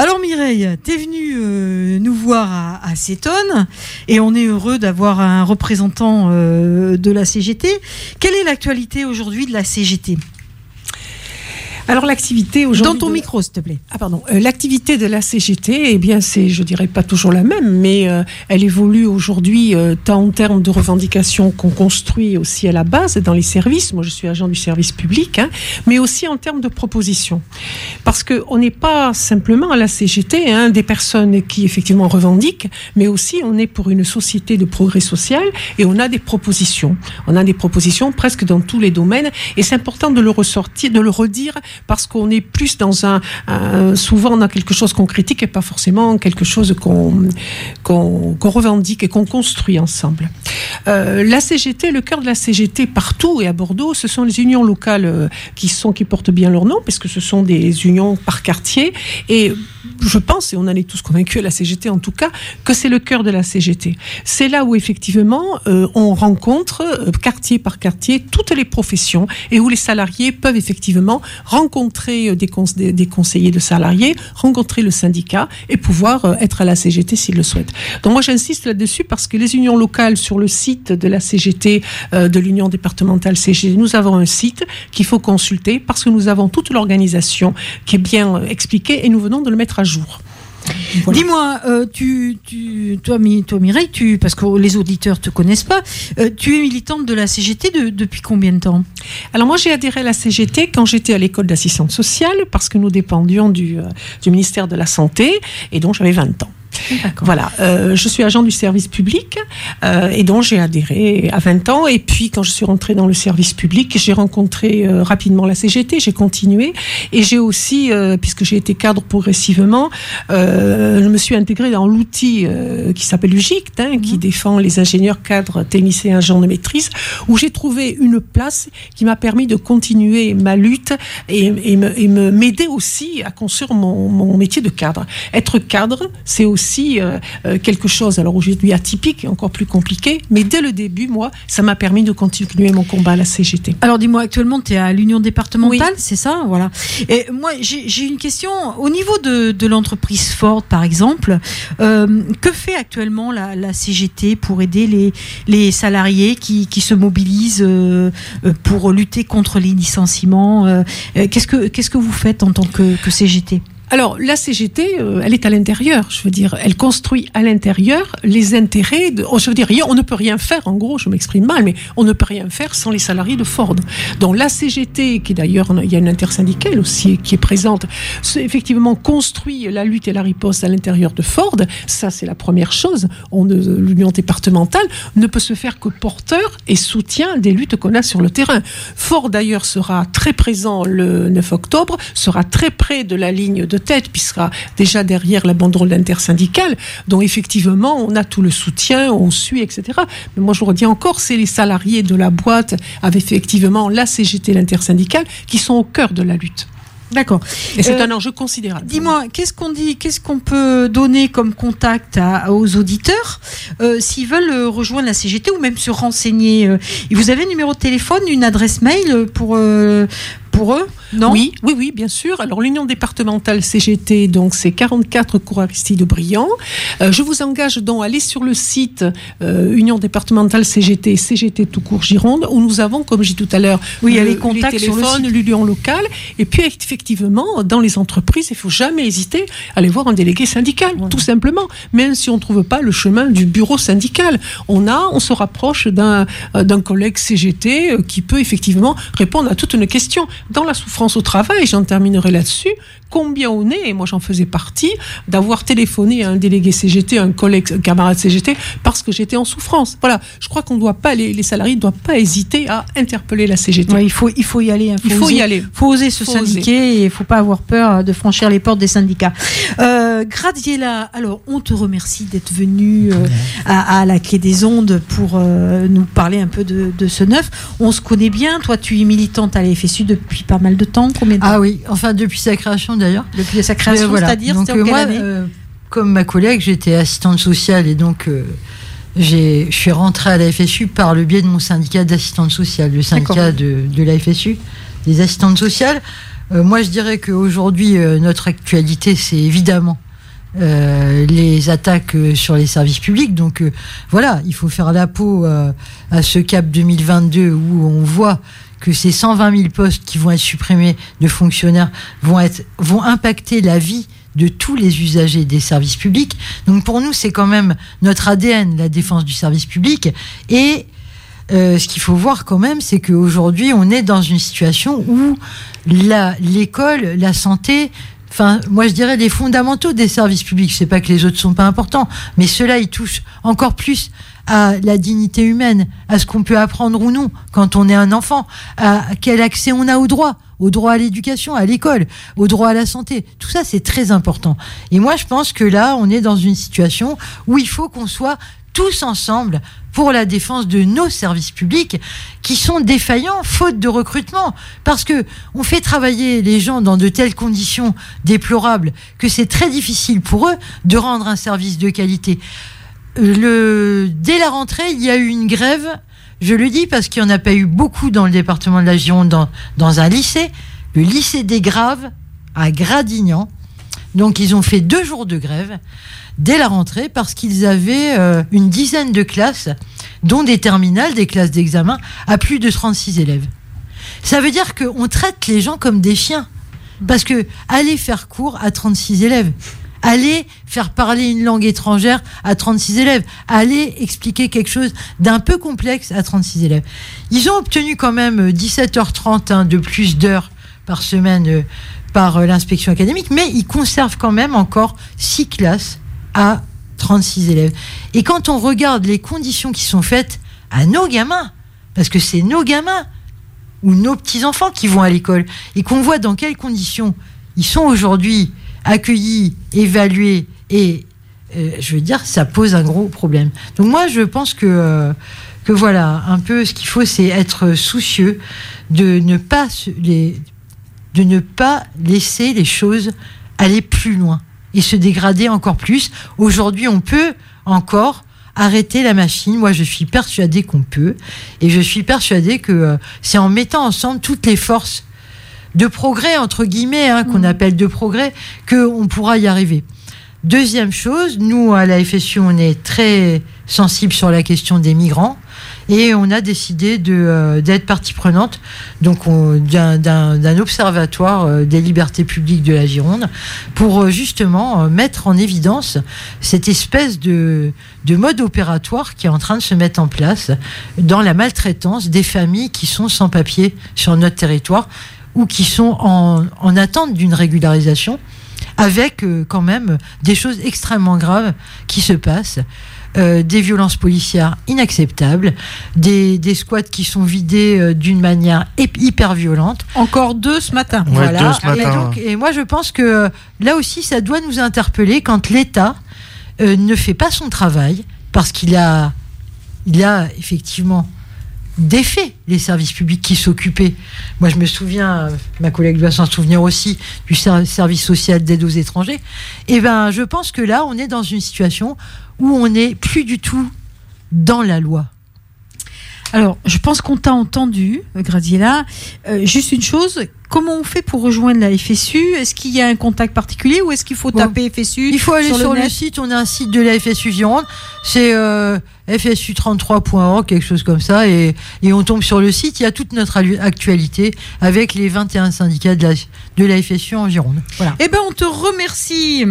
Alors Mireille, tu es venue euh, nous voir à, à et on est heureux d'avoir un représentant euh, de la CGT. Quelle est l'actualité aujourd'hui de la CGT alors l'activité aujourd'hui. Dans ton micro, s'il te plaît. Ah pardon. Euh, l'activité de la CGT, eh bien c'est, je dirais pas toujours la même, mais euh, elle évolue aujourd'hui euh, tant en termes de revendications qu'on construit aussi à la base dans les services. Moi, je suis agent du service public, hein, mais aussi en termes de propositions, parce que on n'est pas simplement à la CGT hein, des personnes qui effectivement revendiquent, mais aussi on est pour une société de progrès social et on a des propositions. On a des propositions presque dans tous les domaines, et c'est important de le ressortir, de le redire parce qu'on est plus dans un, souvent on a quelque chose qu'on critique et pas forcément quelque chose qu'on qu'on revendique et qu'on construit ensemble. Euh, la CGT, le cœur de la CGT partout et à Bordeaux, ce sont les unions locales euh, qui sont qui portent bien leur nom parce que ce sont des unions par quartier et je pense, et on en est tous convaincus à la CGT en tout cas, que c'est le cœur de la CGT. C'est là où effectivement euh, on rencontre quartier par quartier toutes les professions et où les salariés peuvent effectivement rencontrer des, des, conseillers de salariés, rencontrer le syndicat et pouvoir être à la CGT s'ils le souhaitent. Donc moi j'insiste là-dessus parce que les unions locales sur le site de la CGT, euh, de l'Union départementale CGT, nous avons un site qu'il faut consulter parce que nous avons toute l'organisation qui est bien euh, expliquée et nous venons de le mettre à jour. Dis-moi, euh, tu, toi, Mireille, tu, parce que les auditeurs te connaissent pas, tu es militante de la CGT depuis combien de temps? Alors moi, j'ai adhéré à la CGT quand j'étais à l'école d'assistante sociale parce que nous dépendions du, du ministère de la Santé et donc j'avais 20 ans. Voilà, euh, je suis agent du service public euh, et donc j'ai adhéré à 20 ans. Et puis quand je suis rentrée dans le service public, j'ai rencontré euh, rapidement la CGT, j'ai continué et j'ai aussi, puisque j'ai été cadre progressivement, je me suis intégrée dans l'outil qui s'appelle UGICT, hein, qui mhm. défend les ingénieurs, cadres, techniciens, agents de maîtrise, où j'ai trouvé une place qui m'a permis de continuer ma lutte et, et me m'aider aussi à construire mon, mon métier de cadre. Être cadre, c'est aussi aussi euh, euh, quelque chose, alors aujourd'hui atypique et encore plus compliqué, mais dès le début, moi, ça m'a permis de continuer mon combat à la CGT. Alors dis-moi, actuellement, tu es à l'Union départementale, c'est ça? Voilà. Et moi, j'ai une question. Au niveau de, de l'entreprise Ford, par exemple, euh, que fait actuellement la, la, CGT pour aider les, les salariés qui, qui se mobilisent pour lutter contre les licenciements Qu'est-ce que Qu'est-ce que vous faites en tant que, que CGT alors, la CGT, euh, elle est à l'intérieur. Je veux dire, elle construit à l'intérieur les intérêts. De, oh, je veux dire, on ne peut rien faire. En gros, je m'exprime mal, mais on ne peut rien faire sans les salariés de Ford. Donc, la CGT, qui d'ailleurs, il y a une intersyndicale aussi qui est présente, effectivement construit la lutte et la riposte à l'intérieur de Ford. Ça, c'est la première chose. L'union départementale ne peut se faire que porteur et soutien des luttes qu'on a sur le terrain. Ford, d'ailleurs, sera très présent le 9 octobre, sera très près de la ligne de tête, sera déjà derrière la banderole intersyndicale, dont effectivement on a tout le soutien, on suit, etc. Mais moi je redis encore, c'est les salariés de la boîte, avec effectivement la CGT, l'intersyndicale, qui sont au cœur de la lutte. D'accord. Et c'est euh, un enjeu considérable. Dis-moi, qu'est-ce qu'on dit, qu'est-ce qu'on peut donner comme contact aux auditeurs euh, s'ils veulent rejoindre la CGT ou même se renseigner euh, Vous avez un numéro de téléphone, une adresse mail pour pour eux non Oui, oui, oui, bien sûr. Alors l'Union départementale CGT, donc c'est 44 cours Aristide Briand. Euh, je vous engage donc à aller sur le site euh, Union départementale CGT, CGT tout court Gironde, où nous avons, comme j'ai tout à l'heure, oui, les contacts les téléphones, l'union locale. Et puis effectivement, dans les entreprises, il faut jamais hésiter à aller voir un délégué syndical, tout simplement. Même si on ne trouve pas le chemin du bureau syndical, on a, on se rapproche d'un euh, d'un collègue CGT qui peut effectivement répondre à toutes nos questions dans la souffrance au travail, j'en terminerai là-dessus, combien on est, et moi j'en faisais partie, d'avoir téléphoné à un délégué CGT, un collègue, un camarade CGT, parce que j'étais en souffrance. Voilà, je crois qu'on ne doit pas, les, salariés ne doivent pas hésiter à interpeller la CGT. il, faut, il faut y aller. Hein. il faut y aller. Il faut oser se syndiquer et il ne faut pas avoir peur de franchir les portes des syndicats. Euh, Gradiela, alors on te remercie d'être venu euh, à, la Quai des Ondes pour euh, nous parler un peu de, de, ce neuf. On se connaît bien, toi tu es militante à la FSU depuis pas mal de temps. Combien de temps Ah oui, enfin depuis sa création d'ailleurs. Depuis sa création, c'est-à-dire Donc, euh, moi, euh, comme ma collègue, j'étais assistante sociale et donc euh, je suis rentrée à la FSU par le biais de mon syndicat d'assistante sociale, le syndicat de, de, la FSU, des assistantes sociales. moi, je dirais qu'aujourd'hui, notre actualité, c'est évidemment les attaques sur les services publics. Donc voilà, il faut faire la peau à ce cap 2022 où on voit que ces 120 000 postes qui vont être supprimés de fonctionnaires vont, être, vont impacter la vie de tous les usagers des services publics. Donc pour nous, c'est quand même notre ADN, la défense du service public. Et euh, ce qu'il faut voir quand même, c'est qu'aujourd'hui, on est dans une situation où l'école, la, santé, enfin, moi je dirais les fondamentaux des services publics. Je sais pas que les autres sont pas importants, mais cela, ils touchent encore plus à la dignité humaine, à ce qu'on peut apprendre ou non quand on est un enfant, à quel accès on a au droit, au droit à l'éducation, à l'école, au droit à la santé. Tout ça, c'est très important. Et moi, je pense que là, on est dans une situation où il faut qu'on soit tous ensemble pour la défense de nos services publics qui sont défaillants faute de recrutement parce que on fait travailler les gens dans de telles conditions déplorables que c'est très difficile pour eux de rendre un service de qualité le, dès la rentrée, il y a eu une grève. Je le dis parce qu'il n'y en a pas eu beaucoup dans le département de la Gironde, dans, un lycée, le lycée des Graves à Gradignan. Donc ils ont fait deux jours de grève dès la rentrée parce qu'ils avaient euh, une dizaine de classes, dont des terminales, des classes d'examen, à plus de 36 élèves. Ça veut dire qu'on traite les gens comme des chiens. Parce que aller faire cours à 36 élèves, Aller faire parler une langue étrangère à 36 élèves. Aller expliquer quelque chose d'un peu complexe à 36 élèves. Ils ont obtenu quand même 17h30 hein, de plus d'heures par semaine euh, par euh, l'inspection académique, mais ils conservent quand même encore 6 classes à 36 élèves. Et quand on regarde les conditions qui sont faites à nos gamins, parce que c'est nos gamins ou nos petits-enfants qui vont à l'école, et qu'on voit dans quelles conditions ils sont aujourd'hui accueillis, évalués et euh, je veux dire, ça pose un gros problème. Donc moi, je pense que euh, que voilà, un peu ce qu'il faut, c'est être soucieux de ne pas de ne pas laisser les choses aller plus loin et se dégrader encore plus. Aujourd'hui, on peut encore arrêter la machine. Moi, je suis persuadée qu'on peut, et je suis persuadée que euh, c'est en mettant ensemble toutes les forces de progrès, entre guillemets, hein, qu'on mm. appelle de progrès, qu'on pourra y arriver. Deuxième chose, nous, à la FSU, on est très sensible sur la question des migrants et on a décidé euh, d'être partie prenante donc d'un observatoire euh, des libertés publiques de la Gironde pour euh, justement mettre en évidence cette espèce de, de mode opératoire qui est en train de se mettre en place dans la maltraitance des familles qui sont sans papier sur notre territoire ou qui sont en, attente d'une régularisation, avec euh, quand même des choses extrêmement graves qui se passent. Euh, des violences policières inacceptables, des, des squats qui sont vidés euh, d'une manière hyper violente. Encore deux ce matin. voilà. Et, moi, je pense que là aussi, ça doit nous interpeller quand l'État ne fait pas son travail, parce qu'il a, il a effectivement défait les services publics qui s'occupaient. Moi, je me souviens, ma collègue doit s'en souvenir aussi, du service social d'aide aux étrangers. Et eh ben, je pense que là, on est dans une situation où on n'est plus du tout dans la loi. Alors, je pense qu'on t'a entendu, Gradiela. Euh, juste une chose, comment on fait pour rejoindre la FSU Est-ce qu'il y a un contact particulier ou est-ce qu'il faut taper FSU Il faut aller sur, le, site, on a un site de la FSU Gironde, c'est euh, fsu33.org, quelque chose comme ça, et, et, on tombe sur le site, il y a toute notre actualité avec les 21 syndicats de la, de la FSU en Gironde. Voilà. Eh bien, on te remercie.